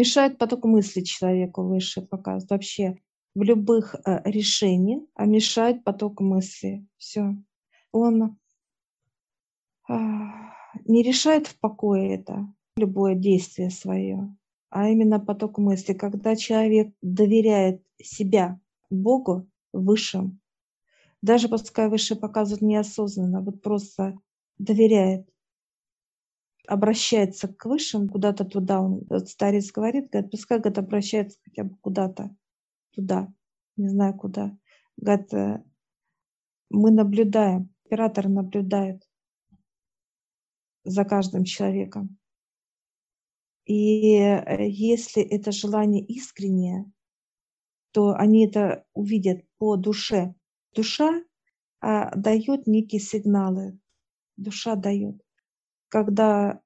Мешает поток мысли человеку выше показывает вообще в любых э, решениях, а мешает поток мысли. Все. Он э, не решает в покое это, любое действие свое, а именно поток мысли. Когда человек доверяет себя Богу высшим, даже пускай выше показывают неосознанно, вот просто доверяет, обращается к высшим, куда-то туда, он, вот старец говорит, говорит, пускай говорит, обращается хотя бы куда-то туда, не знаю куда. Говорит, э, мы наблюдаем, оператор наблюдает за каждым человеком. И э, если это желание искреннее, то они это увидят по душе. Душа а, дает некие сигналы. Душа дает. Когда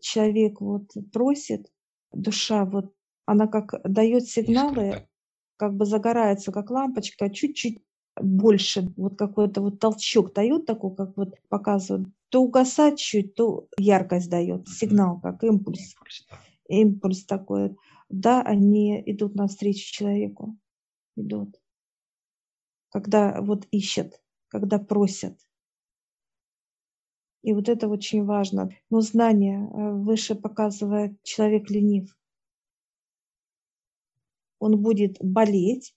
человек вот просит, душа вот, она как дает сигналы, как бы загорается, как лампочка, чуть-чуть больше, вот какой-то вот толчок дает такой, как вот показывают, то угасать чуть, то яркость дает, сигнал, как импульс. Импульс, такой. Да, они идут навстречу человеку, идут. Когда вот ищут, когда просят. И вот это очень важно. Но знание э, выше показывает человек ленив. Он будет болеть,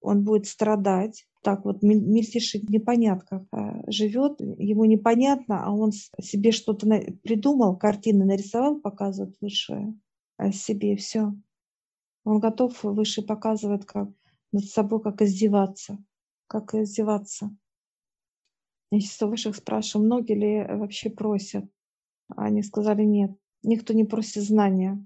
он будет страдать, так вот мельтешит в непонятках, а, живет, ему непонятно, а он себе что-то придумал, картины нарисовал, показывает высшее о себе, все. Он готов выше показывать, как над собой, как издеваться, как издеваться. Я высших спрашиваю, многие ли вообще просят. Они сказали нет. Никто не просит знания.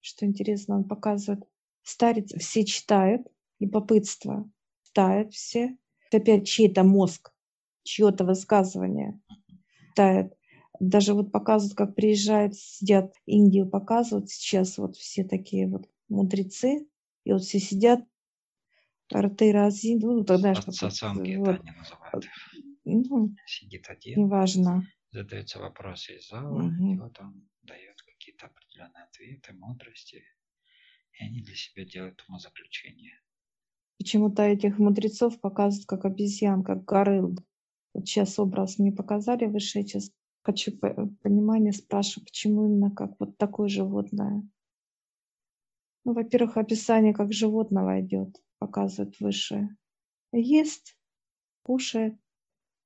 Что интересно, он показывает. Старец все читают, любопытство читают все. Опять чей-то мозг, чье-то высказывание читает. Даже вот показывают, как приезжают, сидят, Индию показывают сейчас, вот все такие вот мудрецы, и вот все сидят, рты разин, ну, тогда что Сатсанги вот. Ну, Сидит один. Неважно. Задаются вопросы из зала, угу. и вот он дает какие-то определенные ответы, мудрости, и они для себя делают умозаключение. Почему-то этих мудрецов показывают как обезьян, как горыл. Вот сейчас образ мне показали выше, сейчас хочу понимания, спрашиваю, почему именно как вот такое животное. Ну, во-первых, описание как животного идет, показывает выше. Ест, кушает,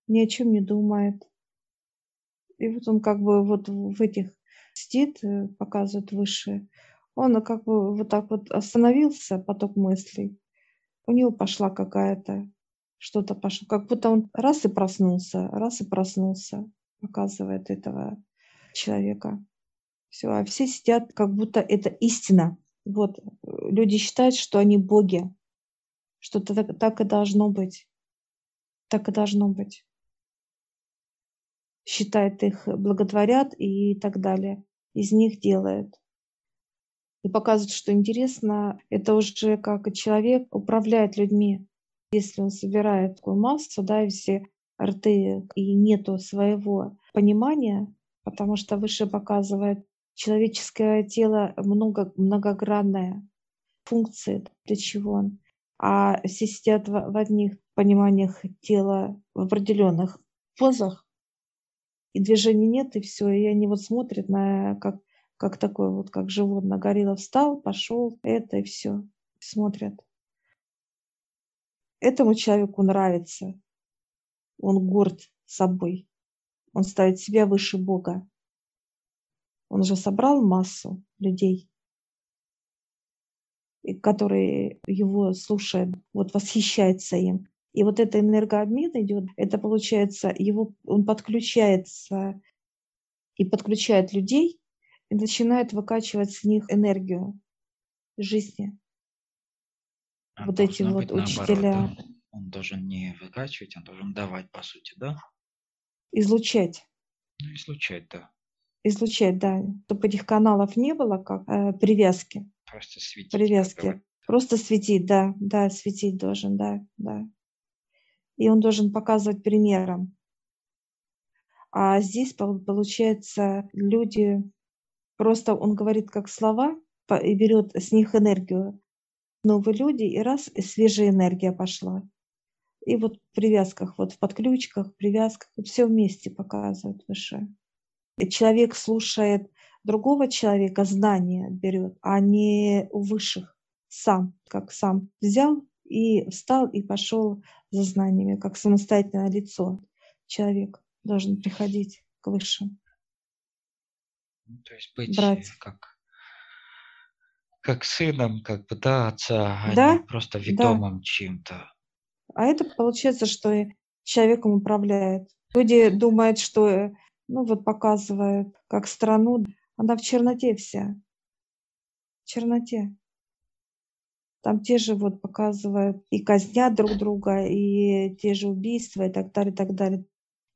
ни о чем не думает. И вот он как бы вот в этих сидит, э, показывает выше. Он как бы вот так вот остановился, поток мыслей, у него пошла какая-то, что-то пошло, как будто он раз и проснулся, раз и проснулся, показывает этого человека. Все, а все сидят, как будто это истина. Вот, люди считают, что они боги, что -то так, так и должно быть. Так и должно быть. Считает их, благотворят и так далее. Из них делает и показывает, что интересно, это уже как человек управляет людьми. Если он собирает такую массу, да, и все рты, и нету своего понимания, потому что выше показывает человеческое тело много, многогранное, функции, для чего он. А все сидят в, в одних пониманиях тела в определенных позах, и движений нет, и все. И они вот смотрят на как как такой вот, как животное. Горилла встал, пошел, это и все. Смотрят. Этому человеку нравится. Он горд собой. Он ставит себя выше Бога. Он же собрал массу людей, которые его слушают, вот восхищается им. И вот это энергообмен идет, это получается, его, он подключается и подключает людей и начинает выкачивать с них энергию жизни. А вот эти вот учителя. Наоборот, да? Он должен не выкачивать, он должен давать, по сути, да? Излучать. Ну, излучать, да. Излучать, да. Чтобы этих каналов не было, как э, привязки. Просто светить. Привязки. Просто светить, да, да, светить должен, да, да. И он должен показывать примером. А здесь, получается, люди Просто он говорит как слова и берет с них энергию. Новые люди, и раз, и свежая энергия пошла. И вот в привязках, вот в подключках, привязках, все вместе показывают выше. И человек слушает другого человека, знания берет, а не у высших сам, как сам взял и встал и пошел за знаниями, как самостоятельное лицо. Человек должен приходить к высшим. Ну, то есть быть брать. как как сыном, как бы, да, отца, а да? не просто ведомым да. чем-то. А это получается, что человеком управляет. Люди думают, что, ну вот показывают, как страну, она в черноте вся. В черноте. Там те же вот показывают и казнят друг друга, и те же убийства, и так далее, и так далее.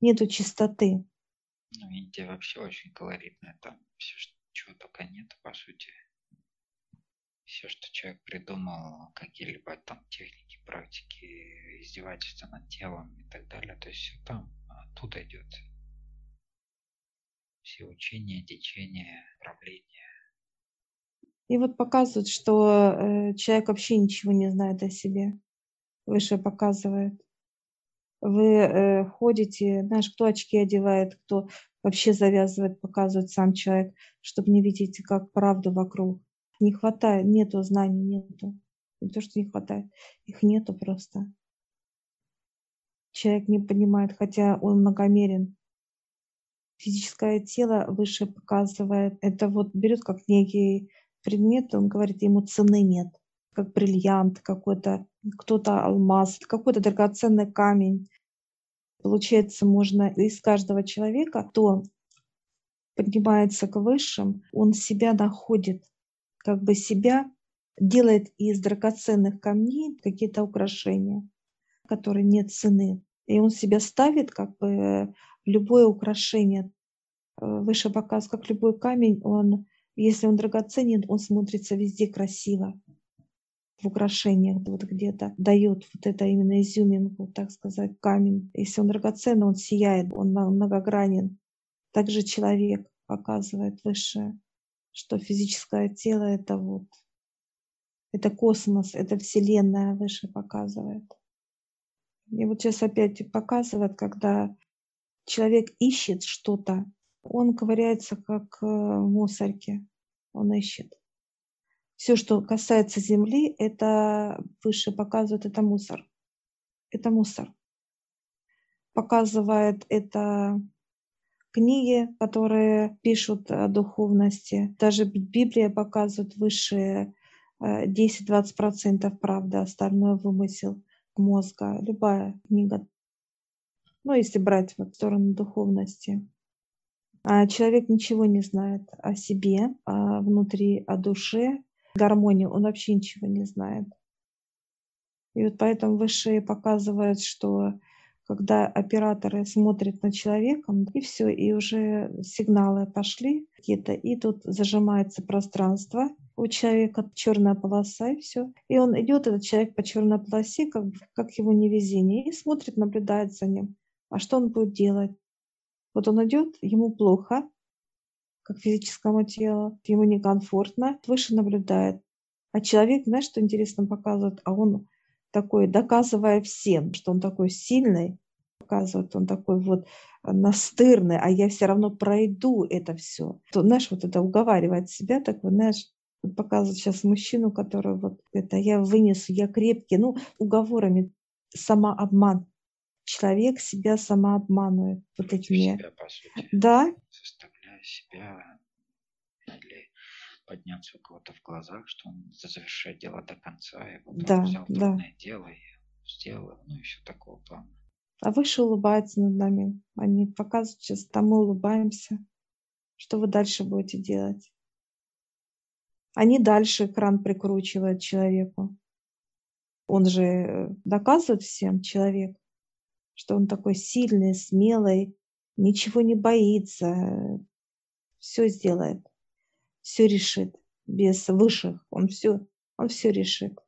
Нету чистоты. Ну, Индия вообще очень колоритная, там все, чего только нет, по сути. Все, что человек придумал, какие-либо там техники, практики, издевательства над телом и так далее, то есть все там, оттуда идет. Все учения, течения, правления. И вот показывают, что э, человек вообще ничего не знает о себе. Выше показывает вы э, ходите, знаешь, кто очки одевает, кто вообще завязывает, показывает сам человек, чтобы не видеть как правду вокруг. Не хватает, нету знаний, нету. Не то, что не хватает, их нету просто. Человек не понимает, хотя он многомерен. Физическое тело выше показывает, это вот берет как некий предмет, он говорит, ему цены нет как бриллиант какой-то, кто-то алмаз, какой-то драгоценный камень. Получается, можно из каждого человека, кто поднимается к высшим, он себя находит, как бы себя делает из драгоценных камней какие-то украшения, которые нет цены. И он себя ставит как бы любое украшение. Выше показ, как любой камень, он, если он драгоценен, он смотрится везде красиво в украшениях вот где-то дает вот это именно изюминку, так сказать, камень. Если он драгоценный, он сияет, он многогранен. Также человек показывает высшее, что физическое тело это вот, это космос, это вселенная выше показывает. И вот сейчас опять показывает, когда человек ищет что-то, он ковыряется как э, в мусорке, он ищет. Все, что касается Земли, это выше показывает, это мусор. Это мусор. Показывает это книги, которые пишут о духовности. Даже Библия показывает высшие 10-20% правда, остальное вымысел мозга. Любая книга. Ну, если брать вот сторону духовности. А человек ничего не знает о себе, о внутри, о душе, гармонию, он вообще ничего не знает. И вот поэтому высшие показывают, что когда операторы смотрят на человека, и все, и уже сигналы пошли какие-то, и тут зажимается пространство, у человека черная полоса, и все. И он идет, этот человек по черной полосе, как, как его невезение, и смотрит, наблюдает за ним. А что он будет делать? Вот он идет, ему плохо, как физическому телу, ему некомфортно, выше наблюдает. А человек, знаешь, что интересно показывает, а он такой, доказывая всем, что он такой сильный, показывает, он такой вот настырный, а я все равно пройду это все. То, знаешь, вот это уговаривает себя, так вот, знаешь, показывает сейчас мужчину, который вот это я вынесу, я крепкий, ну, уговорами самообман. Человек себя самообманывает вот этими. Себя, по сути. Да себя или подняться у кого-то в глазах, что он завершает дело до конца, и вот да, он взял да. трудное дело и сделал, ну и все такого плана. А выше улыбаются над нами. Они показывают сейчас, там мы улыбаемся. Что вы дальше будете делать? Они дальше экран прикручивают человеку. Он же э, доказывает всем, человек, что он такой сильный, смелый, ничего не боится, все сделает, все решит без высших, он все, он все решит.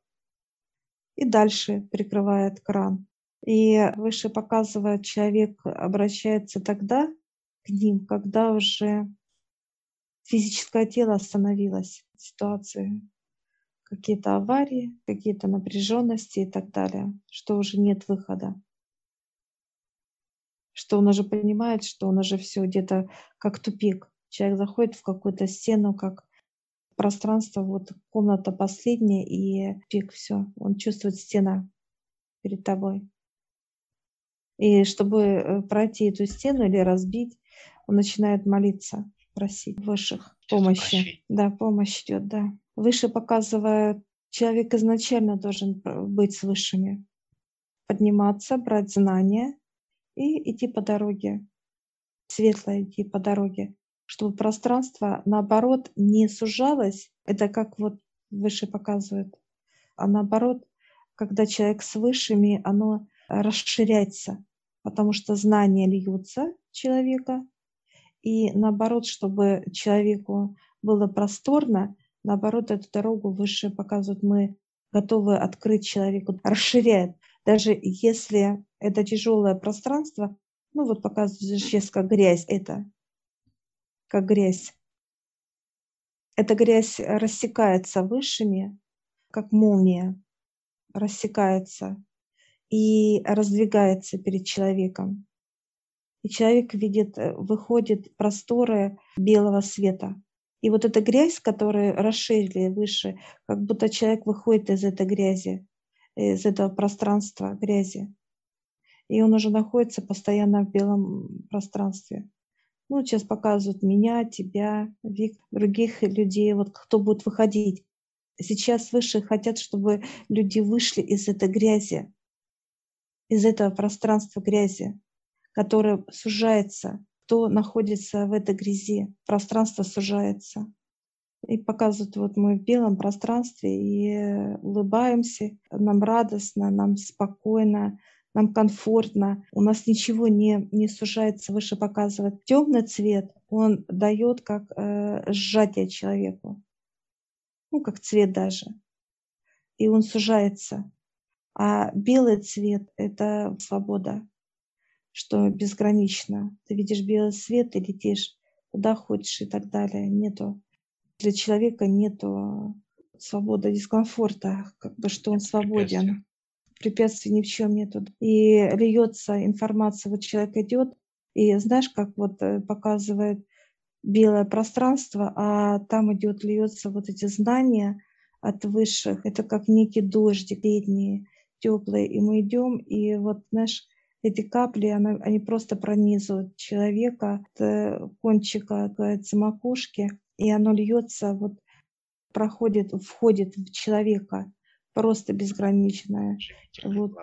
И дальше прикрывает кран. И выше показывает, человек обращается тогда к ним, когда уже физическое тело остановилось в ситуации. Какие-то аварии, какие-то напряженности и так далее, что уже нет выхода. Что он уже понимает, что он уже все где-то как тупик. Человек заходит в какую-то стену, как пространство, вот комната последняя, и пик, все, он чувствует стена перед тобой. И чтобы э, пройти эту стену или разбить, он начинает молиться, просить высших помощи. Да, помощь идет, да. Выше показывает, человек изначально должен быть с высшими. Подниматься, брать знания и идти по дороге. Светло идти по дороге. Чтобы пространство, наоборот, не сужалось. Это как вот выше показывает. А наоборот, когда человек с высшими, оно расширяется, потому что знания льются человека, и наоборот, чтобы человеку было просторно, наоборот, эту дорогу выше показывают, мы готовы открыть человеку, расширяет. Даже если это тяжелое пространство, ну вот показывает сейчас как грязь это, как грязь. Эта грязь рассекается высшими, как молния рассекается и раздвигается перед человеком. И человек видит, э, выходит просторы белого света. И вот эта грязь, которую расширили выше, как будто человек выходит из этой грязи, из этого пространства грязи. И он уже находится постоянно в белом пространстве. Ну, сейчас показывают меня, тебя, Вик, других людей, вот кто будет выходить. Сейчас выше хотят, чтобы люди вышли из этой грязи, из этого пространства грязи, которое сужается. Кто находится в этой грязи, пространство сужается. И показывают, вот мы в белом пространстве и улыбаемся, нам радостно, нам спокойно, нам комфортно, у нас ничего не, не сужается, выше показывает. Темный цвет, он дает как э, сжатие человеку, ну, как цвет даже. И он сужается. А белый цвет — это свобода, что безгранично. Ты видишь белый свет и летишь куда хочешь и так далее. Нету для человека нету свободы, дискомфорта, как бы что он свободен. Препятствий ни в чем нету. И льется информация, вот человек идет, и знаешь, как вот э, показывает белое пространство, а там идет, льется вот эти знания от высших. Это как некий дождик летний, теплый. И мы идем, и вот, знаешь, эти капли, она, они просто пронизывают человека от кончика, говорится, макушки, и оно льется, вот проходит, входит в человека просто безграничное. Вот.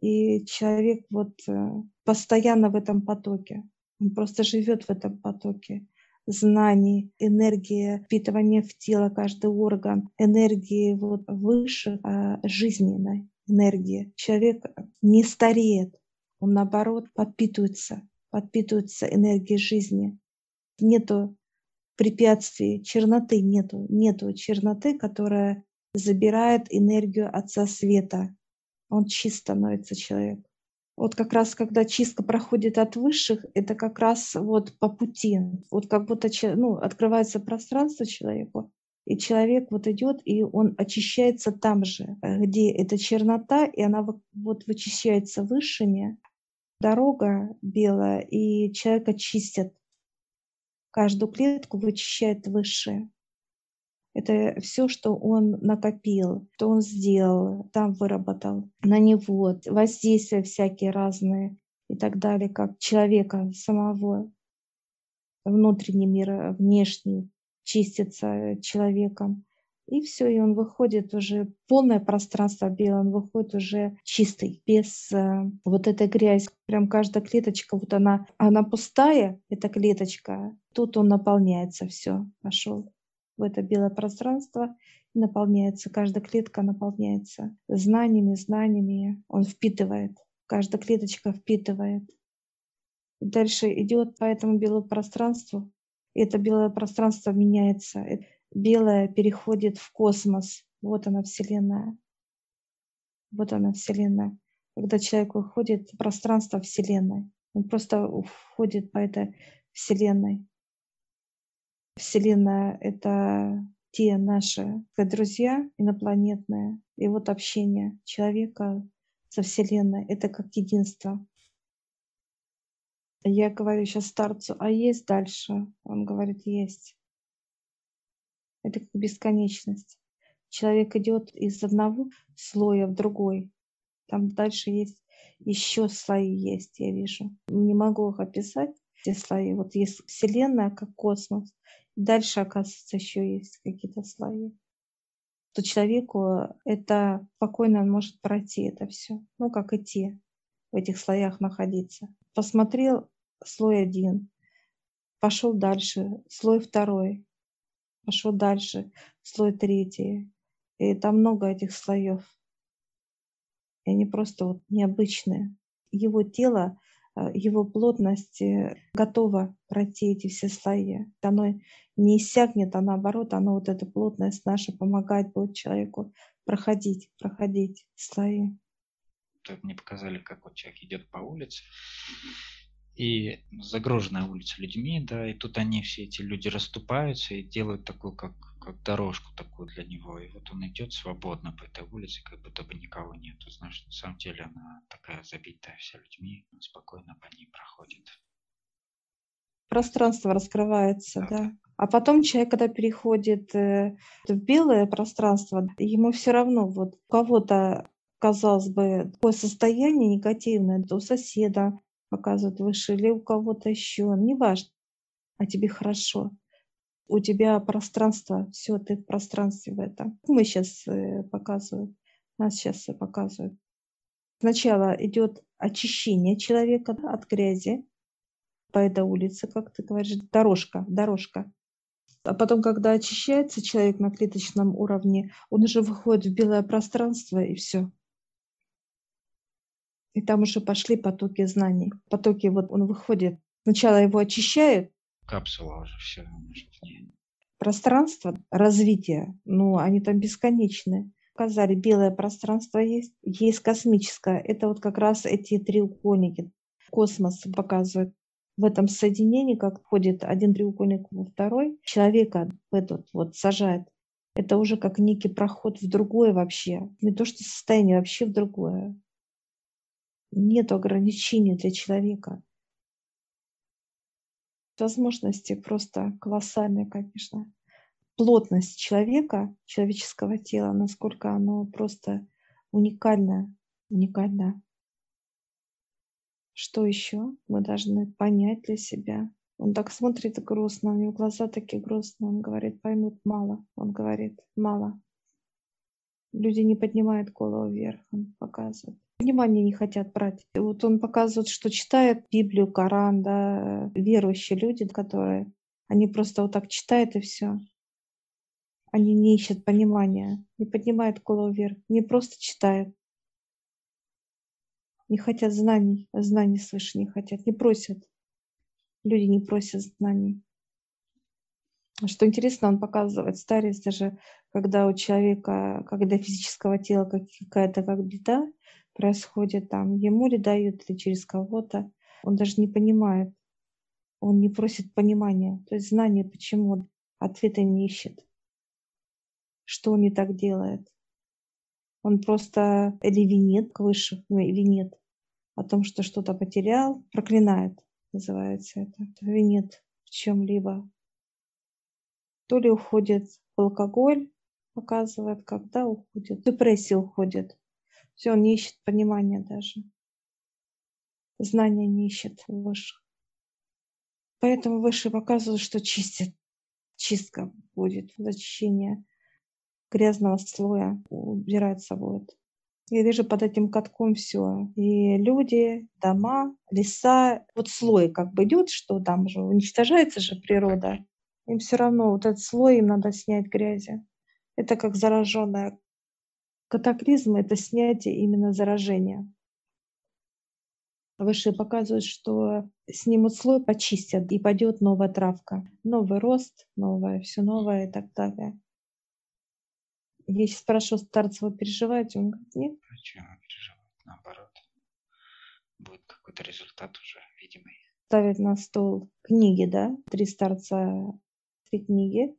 И человек вот э, постоянно в этом потоке. Он просто живет в этом потоке знаний, энергии впитывания в тело каждый орган, энергии вот выше а, жизненной энергии. Человек не стареет, он наоборот подпитывается, подпитывается энергией жизни. Нету препятствий, черноты нету, нету черноты, которая забирает энергию Отца Света. Он чист становится человек. Вот как раз, когда чистка проходит от высших, это как раз вот по пути. Вот как будто ну, открывается пространство человеку, и человек вот идет, и он очищается там же, где эта чернота, и она вот вычищается высшими. Дорога белая, и человек очистит. Каждую клетку вычищает высшее. Это все, что он накопил, что он сделал, там выработал на него, воздействия всякие разные и так далее, как человека самого, внутренний мир, внешний, чистится человеком. И все, и он выходит уже полное пространство белое, он выходит уже чистый, без э, вот этой грязи. Прям каждая клеточка, вот она, она пустая, эта клеточка, тут он наполняется, все, пошел в это белое пространство наполняется, каждая клетка наполняется знаниями, знаниями, он впитывает, каждая клеточка впитывает. И дальше идет по этому белому пространству, и это белое пространство меняется белое переходит в космос. Вот она Вселенная. Вот она Вселенная. Когда человек выходит в пространство Вселенной, он просто входит по этой Вселенной. Вселенная — это те наши друзья инопланетные, и вот общение человека со Вселенной — это как единство. Я говорю сейчас старцу, а есть дальше? Он говорит, есть. Это как бесконечность. Человек идет из одного слоя в другой. Там дальше есть еще слои есть, я вижу. Не могу их описать, эти слои. Вот есть Вселенная, как космос. Дальше, оказывается, еще есть какие-то слои. То человеку это спокойно он может пройти это все. Ну, как идти в этих слоях находиться. Посмотрел слой один, пошел дальше, слой второй, пошел дальше, слой третий. И там много этих слоев. И они просто вот необычные. Его тело, э, его плотность э, готова пройти эти все слои. Оно не иссякнет, а наоборот, оно вот эта плотность наша помогает будет человеку проходить, проходить слои. Тут мне показали, как вот человек идет по улице, и загруженная улица людьми, да, и тут они, все эти люди расступаются и делают такую, как, как дорожку такую для него, и вот он идет свободно по этой улице, как будто бы никого нет. Знаешь, на самом деле она такая забитая вся людьми, спокойно по ней проходит. Пространство раскрывается, да. да. А потом человек, когда переходит э, в белое пространство, ему все равно, вот у кого-то, казалось бы, такое состояние негативное, у соседа, показывают выше, или у кого-то еще, неважно, а тебе хорошо. У тебя пространство, все, ты в пространстве в этом. Мы сейчас э, показывают, нас сейчас показывают. Сначала идет очищение человека от грязи по этой улице, как ты говоришь, дорожка, дорожка. А потом, когда очищается человек на клеточном уровне, он уже выходит в белое пространство и все. И там уже пошли потоки знаний. Потоки, вот он выходит. Сначала его очищают. Капсула уже все. Пространство развития, ну, они там бесконечны. Сказали, белое пространство есть, есть космическое. Это вот как раз эти треугольники. Космос показывает. В этом соединении, как входит один треугольник во второй, человека в этот вот сажает. Это уже как некий проход в другое вообще. Не то, что состояние, вообще в другое нет ограничений для человека. Возможности просто колоссальные, конечно. Плотность человека, человеческого тела, насколько оно просто уникальное, уникальное. Что еще мы должны понять для себя? Он так смотрит грустно, у него глаза такие грустные. Он говорит, поймут мало. Он говорит, мало. Люди не поднимают голову вверх, он показывает внимания не хотят брать. Вот он показывает, что читает Библию, Коран, да, верующие люди, которые, они просто вот так читают и все. Они не ищут понимания, не поднимают голову вверх, не просто читают. Не хотят знаний, знаний свыше не хотят, не просят. Люди не просят знаний. Что интересно, он показывает старость даже, когда у человека, когда физического тела какая-то как беда, происходит там, ему ли дают, или через кого-то, он даже не понимает, он не просит понимания, то есть знания, почему, ответа не ищет, что он не так делает. Он просто или винит высшим, ну, винит о том, что что-то потерял, проклинает, называется это, винит в чем-либо. То ли уходит в алкоголь, показывает, когда уходит, депрессия уходит, все, он не ищет понимания даже. Знания не ищет высших. Поэтому высшие показывают, что чистит. Чистка будет, зачищение грязного слоя убирается будет. Я вижу под этим катком все. И люди, дома, леса. Вот слой как бы идет, что там же уничтожается же природа. Им все равно вот этот слой им надо снять грязи. Это как зараженная Катаклизм – это снятие именно заражения. Высшие показывают, что снимут слой, почистят, и пойдет новая травка. Новый рост, новое, все новое и так далее. Я сейчас спрашиваю старцева, переживаете? Он говорит, нет. Почему переживать? Наоборот. Будет какой-то результат уже видимый. Ставят на стол книги, да? Три старца три книги.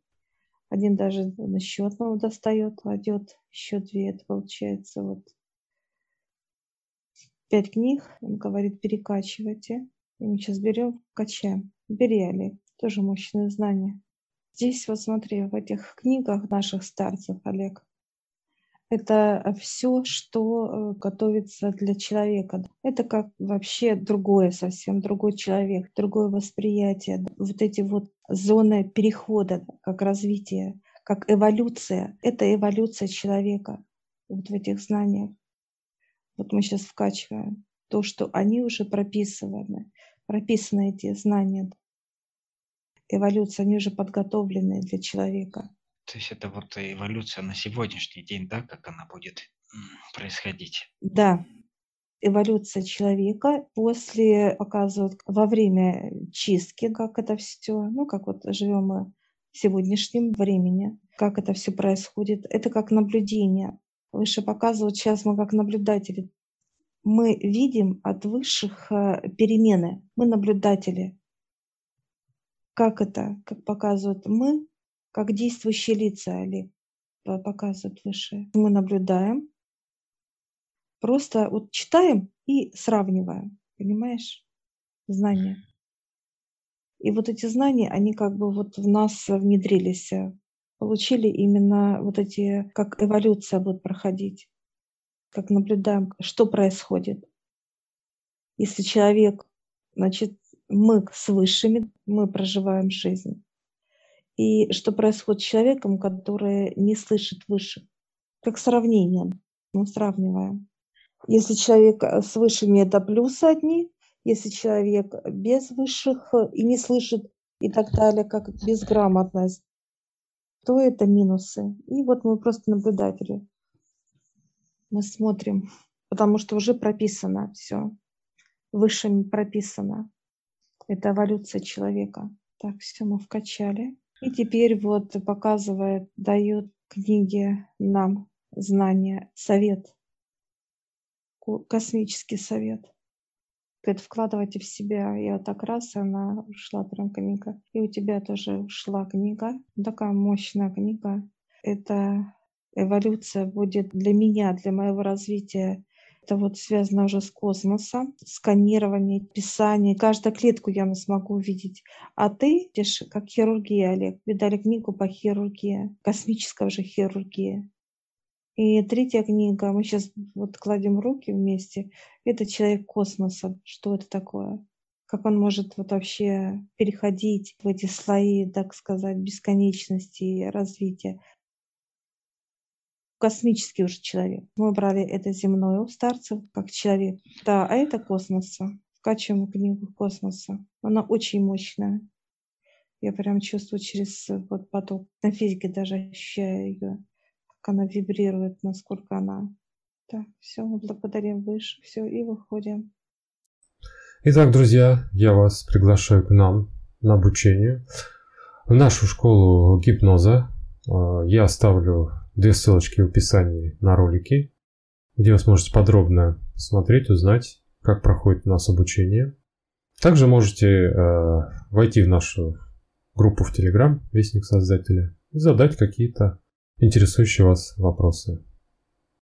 Один даже на счет он достает, кладет, еще две, это получается вот пять книг. Он говорит, перекачивайте. И мы сейчас берем, качаем. Бери, Олег, тоже мощные знания. Здесь вот смотри, в этих книгах наших старцев, Олег, это все, что э, готовится для человека. Это как вообще другое, совсем другой человек, другое восприятие. Вот эти вот зоны перехода, как развитие, как эволюция. Это эволюция человека вот в этих знаниях. Вот мы сейчас вкачиваем то, что они уже прописаны, прописаны эти знания. Эволюция, они уже подготовлены для человека. То есть это вот эволюция на сегодняшний день, да, как она будет происходить? Да, эволюция человека после показывают во время чистки, как это все, ну как вот живем мы в сегодняшнем времени, как это все происходит. Это как наблюдение. Выше показывают, сейчас мы как наблюдатели. Мы видим от высших э, перемены. Мы наблюдатели. Как это, как показывают мы, как действующие лица Олег показывают выше. Мы наблюдаем, просто вот читаем и сравниваем, понимаешь, знания. И вот эти знания, они как бы вот в нас внедрились, э, получили именно вот эти, как эволюция будет проходить, как наблюдаем, что происходит. Если человек, значит, мы с высшими, мы проживаем жизнь. И что происходит с человеком, который не слышит выше? Как сравнение. Мы сравниваем. Если человек э, с высшими, это плюсы одни. Если человек без высших э, и не слышит и так далее, как безграмотность, то это минусы. И вот мы просто наблюдатели. Мы смотрим, потому что уже прописано все. Высшими прописано. Это эволюция человека. Так, все мы вкачали. И теперь вот показывает, дает книги нам знания, совет, космический совет. Говорит, вкладывайте в себя. Я вот так раз, она ушла прям книга. И у тебя тоже ушла книга. Такая мощная книга. Это эволюция будет для меня, для моего развития это вот связано уже с космосом, сканирование, писание. Каждую клетку я смогу увидеть. А ты, как хирургия, Олег. Видали книгу по хирургии, космическая уже хирургия. И третья книга, мы сейчас вот кладем руки вместе, это человек космоса. Что это такое? Как он может вот вообще переходить в эти слои, так сказать, бесконечности и развития космический уже человек. Мы брали это земное у старцев, как человек. Да, а это космоса. Вкачиваем книгу космоса. Она очень мощная. Я прям чувствую через вот поток. На физике даже ощущаю ее, как она вибрирует, насколько она. Так, все, мы благодарим выше, все, и выходим. Итак, друзья, я вас приглашаю к нам на обучение в нашу школу гипноза. Э, я оставлю Две ссылочки в описании на ролики, где вы сможете подробно посмотреть, узнать, как проходит у нас обучение. Также можете э, войти в нашу группу в Telegram, Вестник Создателя, и задать какие-то интересующие вас вопросы.